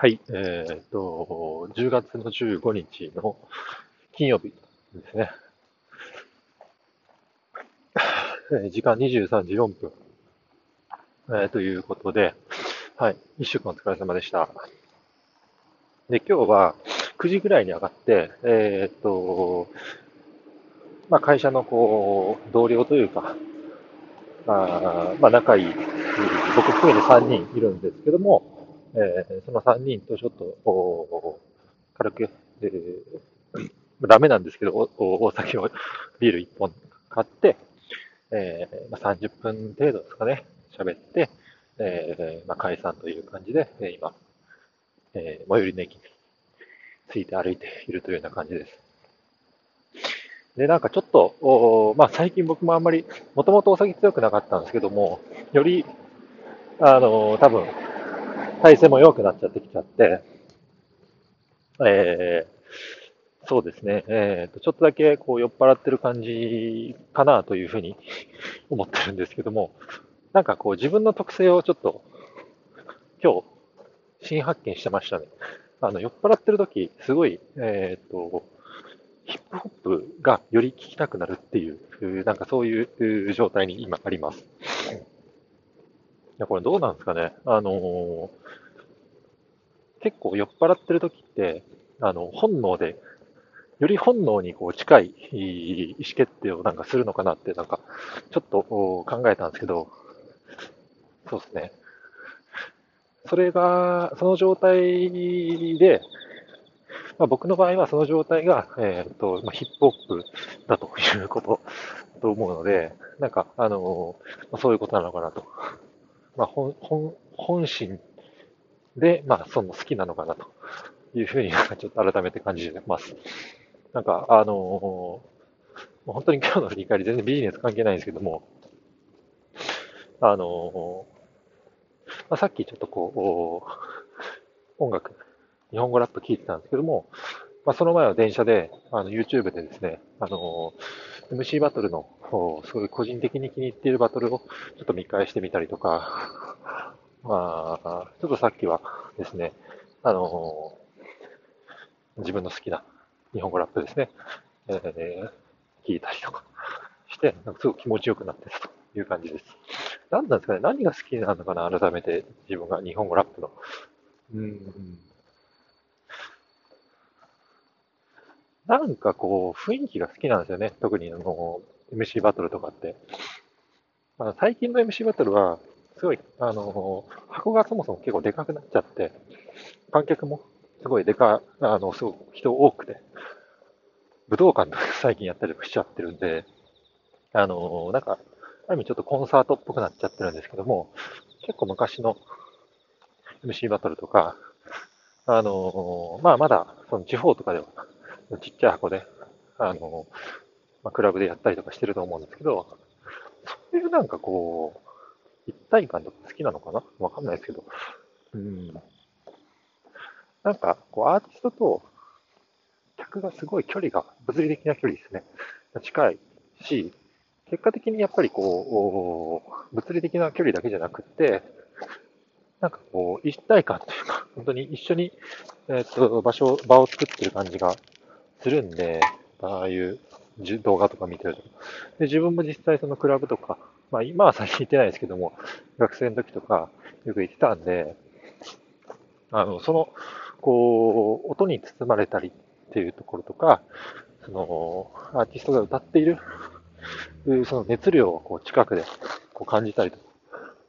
はい、えー、っと、10月の15日の金曜日ですね。時間23時4分、えー、ということで、はい、1週間お疲れ様でした。で、今日は9時ぐらいに上がって、えー、っと、まあ、会社のこう、同僚というか、あまあ、仲いい、僕含めて3人いるんですけども、えー、その3人とちょっと、軽く、えー、ダメなんですけど、おお酒をビール1本買って、えー、まあ、30分程度ですかね、喋って、えー、まあ、解散という感じで、え今、え最寄りの駅について歩いているというような感じです。で、なんかちょっと、おまあ、最近僕もあんまり、もともとお酒強くなかったんですけども、より、あの、多分、体勢も弱くなっちゃってきちゃって、えー、そうですね、えーと、ちょっとだけこう酔っ払ってる感じかなというふうに 思ってるんですけども、なんかこう自分の特性をちょっと今日新発見してましたね。あの酔っ払ってる時、すごい、えっ、と、ヒップホップがより聴きたくなるっていう、なんかそういう状態に今あります。や、これどうなんですかね。あのー、結構酔っ払ってる時って、あの、本能で、より本能にこう近い意思決定をなんかするのかなって、なんか、ちょっと考えたんですけど、そうですね。それが、その状態で、まあ、僕の場合はその状態が、えっ、と、まあ、ヒップホップだということと思うので、なんか、あのまあ、そういうことなのかなとまあ、本、本、本心で、まあ、その好きなのかなというふうに、ちょっと改めて感じてます。なんか、あのー、本当に今日の振り返り全然ビジネス関係ないんですけども、あのー、まあ、さっきちょっとこう、音楽、日本語ラップ聞いてたんですけども、まあ、その前は電車で、あの、YouTube でですね、あのー、MC バトルのすごい個人的に気に入っているバトルをちょっと見返してみたりとか、まあ、ちょっとさっきはですね、あの、自分の好きな日本語ラップですね、えー、聞いたりとかして、なんかすごく気持ちよくなってるという感じです。何なんですかね何が好きなのかな改めて自分が日本語ラップの。うん。なんかこう、雰囲気が好きなんですよね。特にあの、MC バトルとかって。あ最近の MC バトルは、すごい、あの、箱がそもそも結構でかくなっちゃって、観客もすごいでか、あの、すごく人多くて、武道館とか 最近やったりしちゃってるんで、あの、なんか、ある意味ちょっとコンサートっぽくなっちゃってるんですけども、結構昔の MC バトルとか、あの、まあまだ、その地方とかでは、ちっちゃい箱で、あの、まあ、クラブでやったりとかしてると思うんですけど、そういうなんかこう、一体感とか好きなのかな？わかんないですけど、うん。なんか、こう、アーティストと客がすごい距離が、物理的な距離ですね。近いし、結果的にやっぱりこう、物理的な距離だけじゃなくて、なんかこう、一体感というか、本当に一緒に、えっ、と、場所、場を作ってる感じがするんで、ああいう動画とか見てると。で、自分も実際そのクラブとか、まあ今は最近行ってないですけども、学生の時とかよく行ってたんで、あの、その、こう、音に包まれたりっていうところとか、その、アーティストが歌っている、その熱量をこう近くでこう感じたりとか、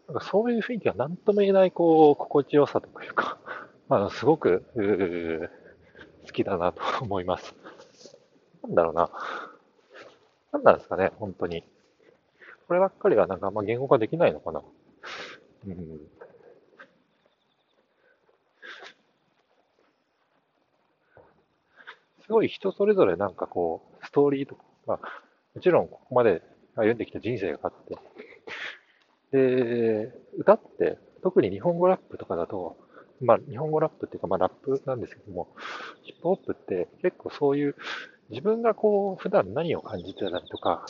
なんかそういう雰囲気が何とも言えない、こう、心地よさというか、ま あ、すごく、好きだなと思います。なんだろうな。何なんですかね、本当に。こればっかりはなんかあんま言語化できないのかな。うん。すごい人それぞれなんかこう、ストーリーとか、まあ、もちろんここまで歩んできた人生があって、で、歌って、特に日本語ラップとかだと、まあ、日本語ラップっていうか、まあ、ラップなんですけども、ヒップホップって結構そういう自分がこう、普段何を感じてたりとか、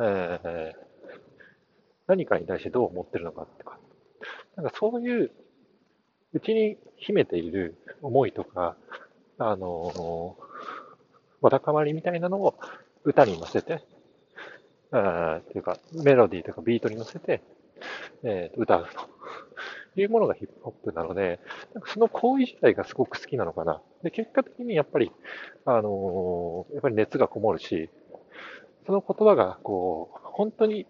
えー、何かに対してどう思ってるのかとか、なんかそういううちに秘めている思いとか、あの、わだかまりみたいなのを歌に乗せて、あっていうか、メロディーとかビートに乗せて、えー、歌うというものがヒップホップなので、なんかその行為自体がすごく好きなのかな。で、結果的にやっぱり、あのー、やっぱり熱がこもるし、その言葉が、こう、本当に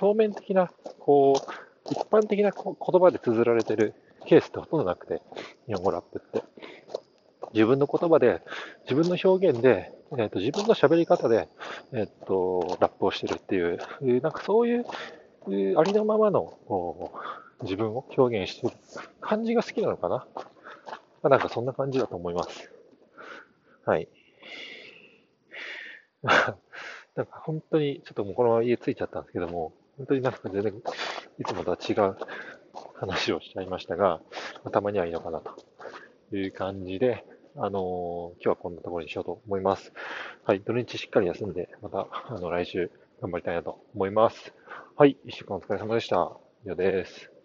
表面的な、こう、一般的な言葉で綴られてるケースってほとんどなくて、日本語ラップって。自分の言葉で、自分の表現で、えーと、自分の喋り方で、えーと、ラップをしてるっていう、なんかそういう、ありのままの自分を表現してる感じが好きなのかな。なんかそんな感じだと思います。はい。なんか本当に、ちょっともうこのまま家着いちゃったんですけども、本当になんか全然いつもとは違う話をしちゃいましたが、まあ、たまにはいいのかなという感じで、あのー、今日はこんなところにしようと思います。はい、土日しっかり休んで、また、あの、来週頑張りたいなと思います。はい、一週間お疲れ様でした。以上です。